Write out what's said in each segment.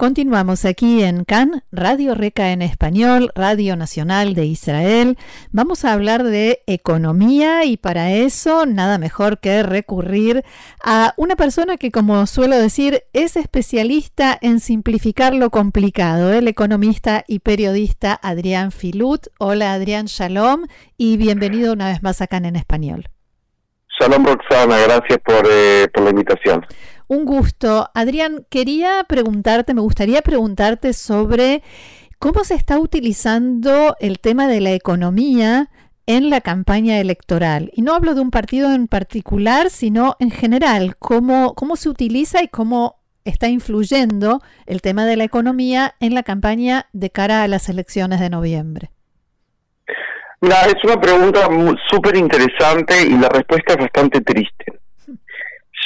Continuamos aquí en CAN, Radio Reca en español, Radio Nacional de Israel. Vamos a hablar de economía y para eso nada mejor que recurrir a una persona que, como suelo decir, es especialista en simplificar lo complicado, el economista y periodista Adrián Filut. Hola Adrián, shalom y bienvenido una vez más a CAN en español. Shalom Roxana, gracias por, eh, por la invitación. Un gusto. Adrián, quería preguntarte, me gustaría preguntarte sobre cómo se está utilizando el tema de la economía en la campaña electoral. Y no hablo de un partido en particular, sino en general, cómo, cómo se utiliza y cómo está influyendo el tema de la economía en la campaña de cara a las elecciones de noviembre. Mira, es una pregunta súper interesante y la respuesta es bastante triste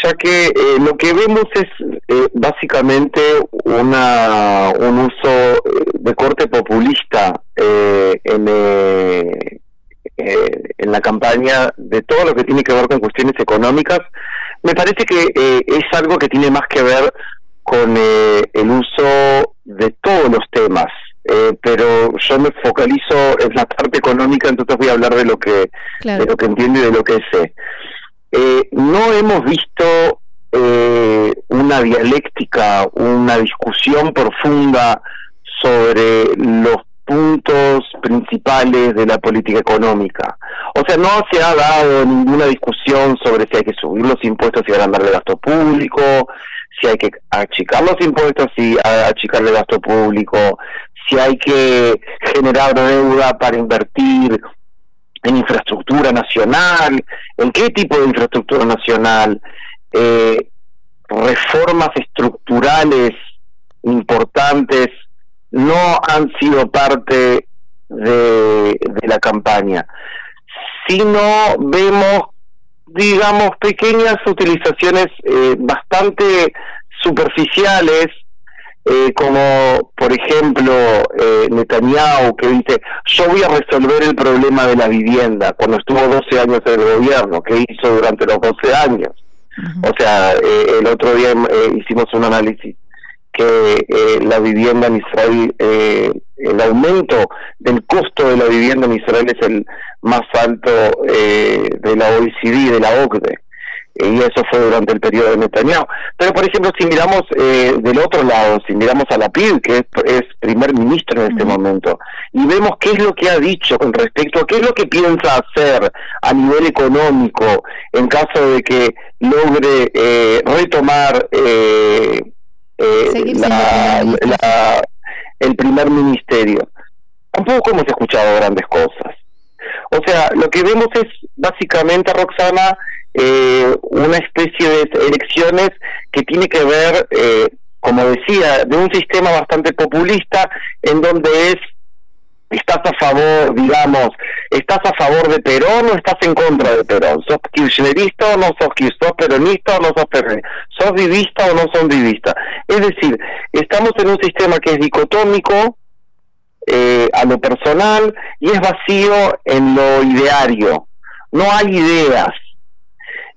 ya que eh, lo que vemos es eh, básicamente una, un uso eh, de corte populista en, en la campaña de todo lo que tiene que ver con cuestiones económicas. Me parece que es algo que tiene más que ver con el uso de todos los temas. Pero yo me focalizo en la parte económica, entonces voy a hablar de lo que de lo que entiendo y de lo que sé. Eh, no hemos visto eh, una dialéctica, una discusión profunda sobre los puntos principales de la política económica. O sea, no se ha dado ninguna discusión sobre si hay que subir los impuestos y agrandar el gasto público, si hay que achicar los impuestos y achicar el gasto público, si hay que generar deuda para invertir en infraestructura nacional, en qué tipo de infraestructura nacional, eh, reformas estructurales importantes no han sido parte de, la campaña, sino vemos, digamos, pequeñas utilizaciones eh, bastante superficiales eh, como por ejemplo eh, Netanyahu que dice yo voy a resolver el problema de la vivienda cuando estuvo 12 años en el gobierno, ¿qué hizo durante los 12 años? O sea, eh, el otro día eh, hicimos un análisis que la vivienda en Israel, el aumento del costo de la vivienda en Israel es el más alto de la OECD, de la OCDE y eso fue durante el periodo de Netanyahu. Pero, por ejemplo, si miramos eh, del otro lado, si miramos a la PIB, que es, primer ministro en este momento, y vemos qué es lo que ha dicho con respecto a qué es lo que piensa hacer a nivel económico en caso de que logre eh, retomar eh, el primer ministerio. Tampoco hemos escuchado grandes cosas. O sea, lo que vemos es básicamente, Roxana, eh, una especie de elecciones que tiene que ver, eh, como decía, de un sistema bastante populista en donde es estás a favor, digamos, estás a favor de Perón o estás en contra de Perón, sos kirchnerista o no sos sos peronista o no sos peronista, sos vivista o no sos vivista. Es decir, estamos en un sistema que es dicotómico eh, a lo personal y es vacío en lo ideario. No hay ideas,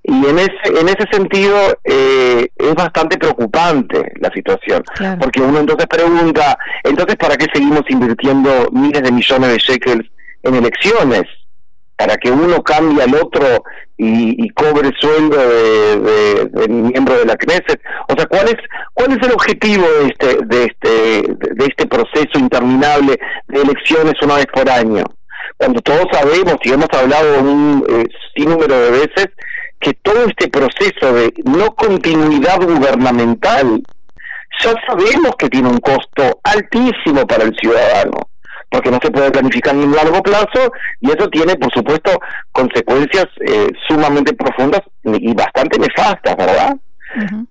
y en ese en ese sentido eh, es bastante preocupante la situación porque uno entonces pregunta entonces para qué seguimos invirtiendo miles de millones de shekels en elecciones para que uno cambie al otro y, cobre sueldo de, miembro de la Knesset o sea cuál es cuál es el objetivo de este de este de este proceso interminable de elecciones una vez por año cuando todos sabemos y hemos hablado un eh, sin número de veces que todo este proceso de no continuidad gubernamental ya sabemos que tiene un costo altísimo para el ciudadano, porque no se puede planificar en un largo plazo y eso tiene, por supuesto, consecuencias eh, sumamente profundas y bastante nefastas, ¿verdad?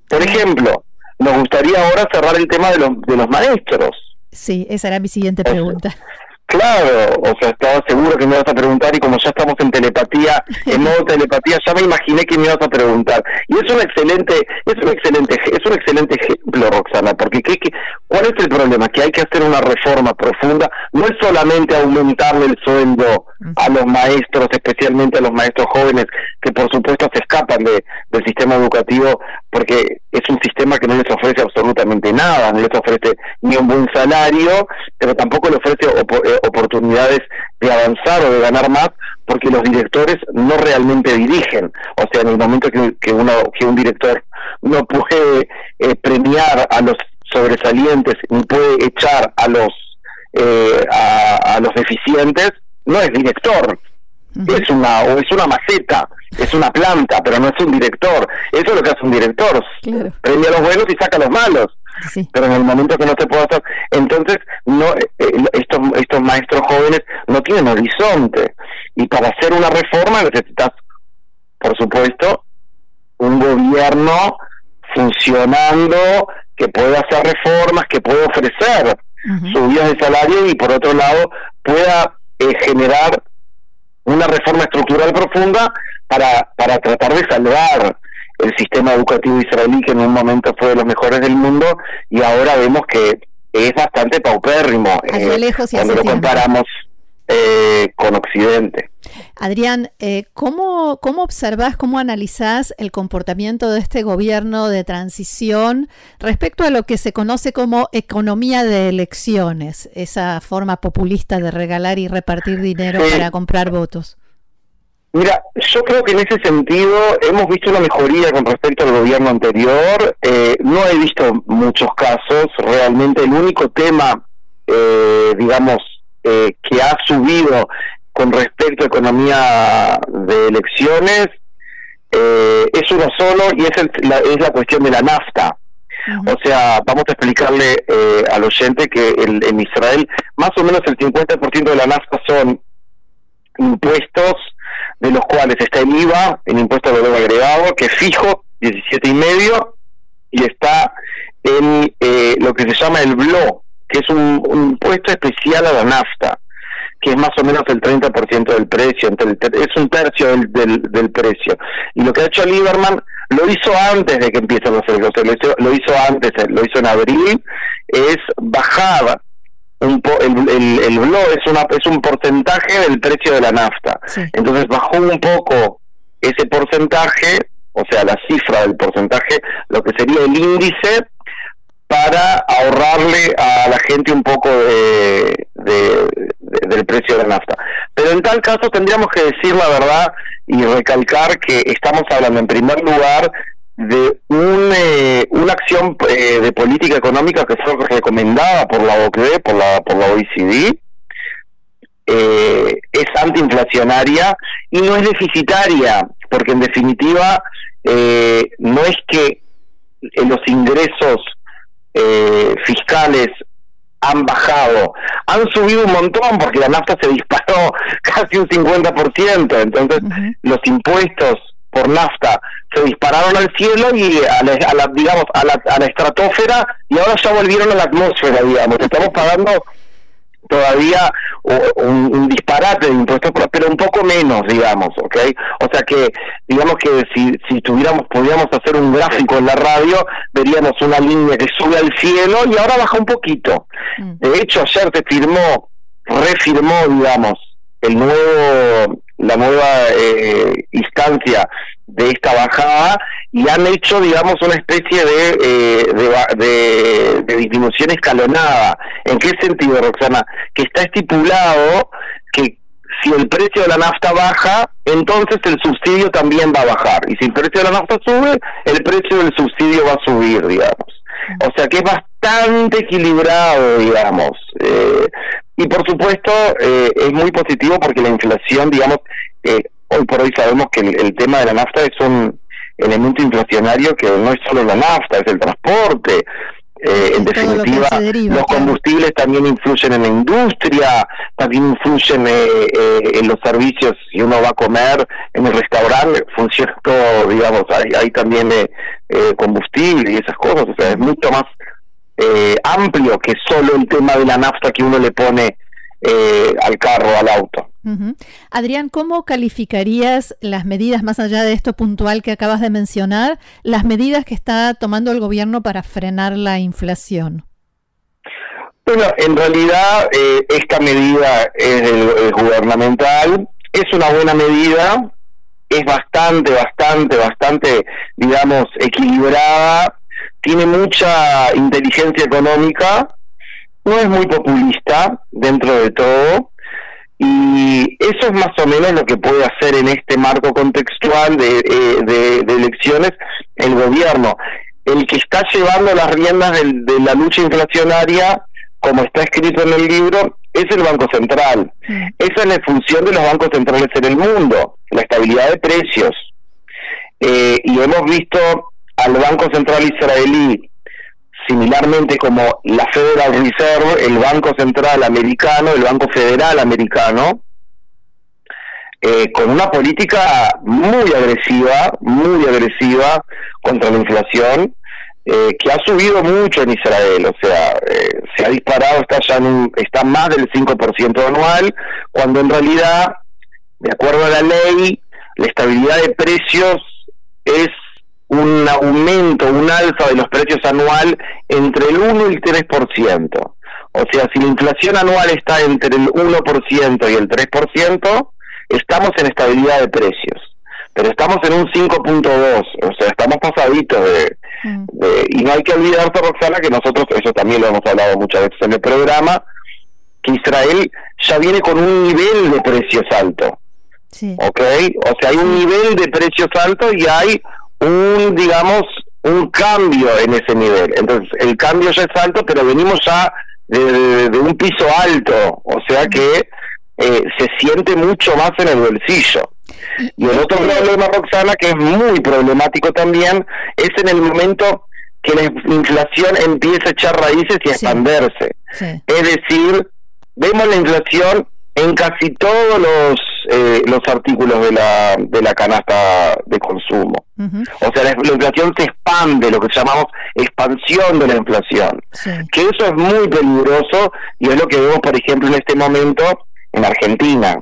Por ejemplo, nos gustaría ahora cerrar el tema de los, de los maestros. Sí, esa era mi siguiente pregunta. Claro, o sea, estaba seguro que me ibas a preguntar y como ya estamos en telepatía, en modo telepatía, ya me imaginé que me ibas a preguntar. Y es un excelente, es un excelente, es un excelente ejemplo, Roxana, porque ¿qué, cuál es el problema? Que hay que hacer una reforma profunda, no es solamente aumentarle el sueldo a los maestros, especialmente a los maestros jóvenes, que por supuesto se escapan de, del sistema educativo, porque es un sistema que no les ofrece absolutamente nada, no les ofrece ni un buen salario, pero tampoco le ofrece eh, oportunidades de avanzar o de ganar más porque los directores no realmente dirigen. O sea, en el momento que, uno, que un director no puede eh, premiar a los sobresalientes ni puede echar a los eh, a, los deficientes, no es director. Es una o es una maceta, es una planta, pero no es un director. Eso es lo que hace un director. Premia a los buenos y saca a los malos pero en el momento que no se puede hacer, entonces no eh, eh, estos estos maestros jóvenes no tienen horizonte. Y para hacer una reforma necesitas, por supuesto, un gobierno funcionando que pueda hacer reformas, que pueda ofrecer subidas de salario y por otro lado pueda eh, generar una reforma estructural profunda para, para tratar de salvar el sistema educativo israelí, que en un momento fue de los mejores del mundo, y ahora vemos que es bastante paupérrimo eh, lejos cuando lo comparamos eh, con Occidente. Adrián, eh, ¿cómo, ¿cómo observás, cómo analizás el comportamiento de este gobierno de transición respecto a lo que se conoce como economía de elecciones, esa forma populista de regalar y repartir dinero para comprar votos? Mira, yo creo que en ese sentido hemos visto una mejoría con respecto al gobierno anterior. Eh, no he visto muchos casos. Realmente el único tema, eh, digamos, eh, que ha subido con respecto a economía de elecciones es uno solo y es, la, es la cuestión de la nafta. O sea, vamos a explicarle al oyente que en Israel más o menos el 50% de la nafta son impuestos de los cuales está el IVA, el impuesto de valor agregado, que es fijo, 17 y medio, y está en eh, lo que se llama el BLO, que es un, impuesto especial a la nafta, que es más o menos el 30% del precio, es un tercio del, del, precio. Y lo que ha hecho Lieberman lo hizo antes de que empiecen los elecciones, lo lo hizo antes, lo hizo en abril, es bajar un el, el, el es, una, es un porcentaje del precio de la nafta. Entonces bajó un poco ese porcentaje, o sea, la cifra del porcentaje, lo que sería el índice, para ahorrarle a la gente un poco de, del precio de la nafta. Pero en tal caso tendríamos que decir la verdad y recalcar que estamos hablando en primer lugar de un, eh, una acción eh, de política económica que fue recomendada por la OCDE, por la, por la OECD, eh, es antiinflacionaria y no es deficitaria, porque en definitiva no es que los ingresos fiscales han bajado, han subido un montón porque la nafta se disparó casi un 50%, entonces los impuestos por nafta se dispararon al cielo y a la, digamos a la, a la estratosfera y ahora ya volvieron a la atmósfera digamos estamos pagando todavía un, disparate de impuestos pero un poco menos digamos ¿ok? o sea que digamos que si, si tuviéramos pudiéramos hacer un gráfico en la radio veríamos una línea que sube al cielo y ahora baja un poquito mm. de hecho ayer se firmó refirmó digamos el nuevo la nueva eh, instancia de esta bajada y han hecho, digamos, una especie de, eh, de, disminución escalonada. ¿En qué sentido, Roxana? Que está estipulado que si el precio de la nafta baja, entonces el subsidio también va a bajar. Y si el precio de la nafta sube, el precio del subsidio va a subir, digamos. O sea que es bastante equilibrado, digamos. Eh, y por supuesto eh, es muy positivo porque la inflación, digamos, eh, hoy por hoy sabemos que el, tema de la nafta es un elemento inflacionario que no es solo la nafta, es el transporte. Eh, en definitiva, los combustibles también influyen en la industria, también influyen en los servicios. Si uno va a comer en el restaurante, funciona todo, digamos, hay, hay también combustible y esas cosas. O sea, es mucho más eh, amplio que solo el tema de la nafta que uno le pone eh, al carro, al auto. Adrián, ¿cómo calificarías las medidas, más allá de esto puntual que acabas de mencionar, las medidas que está tomando el gobierno para frenar la inflación? Bueno, en realidad eh, esta medida es gubernamental, es una buena medida, es bastante, bastante, bastante, digamos, equilibrada, tiene mucha inteligencia económica, no es muy populista dentro de todo, y eso es más o menos lo que puede hacer en este marco contextual de, eh, elecciones el gobierno. El que está llevando las riendas de la lucha inflacionaria, como está escrito en el libro, es el Banco Central. Mm. Esa es la función de los bancos centrales en el mundo, la estabilidad de precios. Eh, y hemos visto al Banco Central israelí, similarmente como la Federal Reserve, el Banco Central americano, el Banco Federal americano, eh, con una política muy agresiva, muy agresiva contra la inflación, eh, que ha subido mucho en Israel, o sea, eh, se ha disparado, está ya en está más del 5% anual, cuando en realidad, de acuerdo a la ley, la estabilidad de precios es un aumento, un alza de los precios anual entre el 1 y el 3%. O sea, si la inflación anual está entre el 1% y el 3%, estamos en estabilidad de precios pero estamos en un 5.2, o sea, estamos pasaditos mm. de, Y no hay que olvidarse, Roxana, que nosotros, eso también lo hemos hablado muchas veces en el programa, que Israel ya viene con un nivel de precios alto. Sí. ¿Ok? O sea, hay un nivel de precios alto y hay un, digamos, un cambio en ese nivel. Entonces, el cambio ya es alto, pero venimos ya de, un piso alto, o sea que eh, se siente mucho más en el bolsillo. Y el otro problema, Roxana, que es muy problemático también, es en el momento que la inflación empieza a echar raíces y a expandirse. Es decir, vemos la inflación en casi todos los eh, los artículos de la de la canasta de consumo. O sea, la, inflación se expande, lo que llamamos expansión de la inflación. Que eso es muy peligroso y es lo que vemos, por ejemplo, en este momento en Argentina.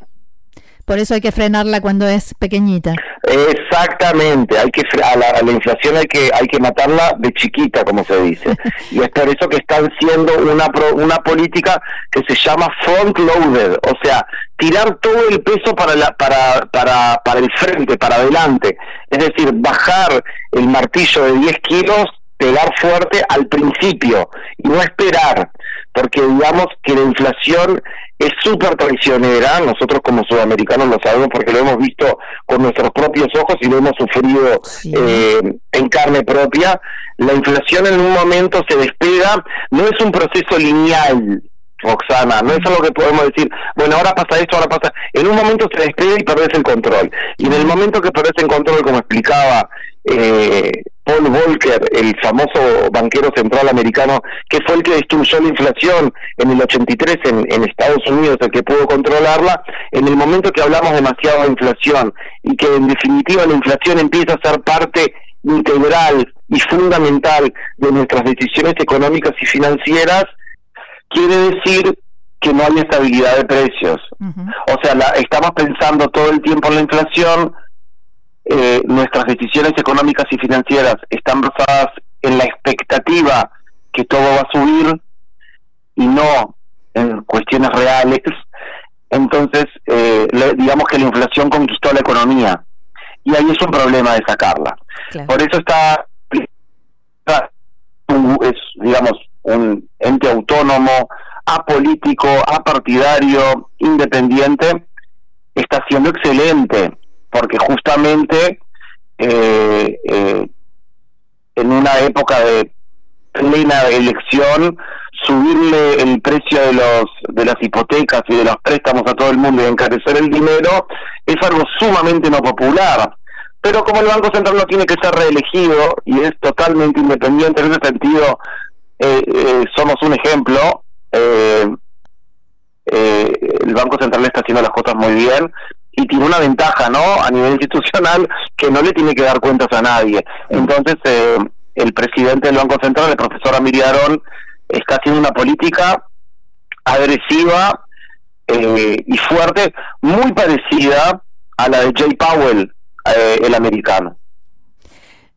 Por eso hay que frenarla cuando es pequeñita. Exactamente, hay que a la, a la, inflación hay que hay que matarla de chiquita, como se dice. y es por eso que están siendo una una política que se llama front loaded, o sea, tirar todo el peso para la para para para el frente, para adelante. Es decir, bajar el martillo de 10 kilos pegar fuerte al principio y no esperar, porque digamos que la inflación es súper traicionera, nosotros como sudamericanos lo sabemos porque lo hemos visto con nuestros propios ojos y lo hemos sufrido eh, en carne propia, la inflación en un momento se despega, no es un proceso lineal, Roxana, no es algo que podemos decir, bueno, ahora pasa esto, ahora pasa. En un momento se despega y perdés el control. Y en el momento que perdés el control, como explicaba eh, Paul Volcker, el famoso banquero central americano, que fue el que destruyó la inflación en el 83 en, en Estados Unidos, el que pudo controlarla, en el momento que hablamos demasiado de inflación y que en definitiva la inflación empieza a ser parte integral y fundamental de nuestras decisiones económicas y financieras, quiere decir que no hay estabilidad de precios. O sea, la, estamos pensando todo el tiempo en la inflación, eh, nuestras decisiones económicas y financieras están basadas en la expectativa que todo va a subir y no en cuestiones reales. Entonces, eh, digamos que la inflación conquistó la economía y ahí es un problema de sacarla. Por eso está, es, digamos, un ente autónomo, apolítico, apartidario, independiente, está siendo excelente, porque justamente eh, eh, en una época de plena elección, subirle el precio de los de las hipotecas y de los préstamos a todo el mundo y encarecer el dinero es algo sumamente no popular. Pero como el Banco Central no tiene que ser reelegido y es totalmente independiente en ese sentido, eh, eh, somos un ejemplo. Eh, el Banco Central está haciendo las cosas muy bien y tiene una ventaja, ¿no? A nivel institucional que no le tiene que dar cuentas a nadie. Entonces, el presidente del Banco Central, el profesor Amiriarón, está haciendo una política agresiva y fuerte, muy parecida a la de Jay Powell, el americano.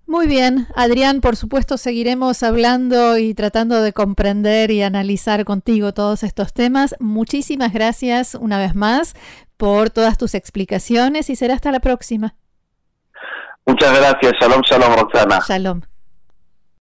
Muy bien, Adrián, por supuesto seguiremos hablando y tratando de comprender y analizar contigo todos estos temas. Muchísimas gracias una vez más por todas tus explicaciones y será hasta la próxima. Muchas gracias. Shalom, shalom, Roxana. Shalom.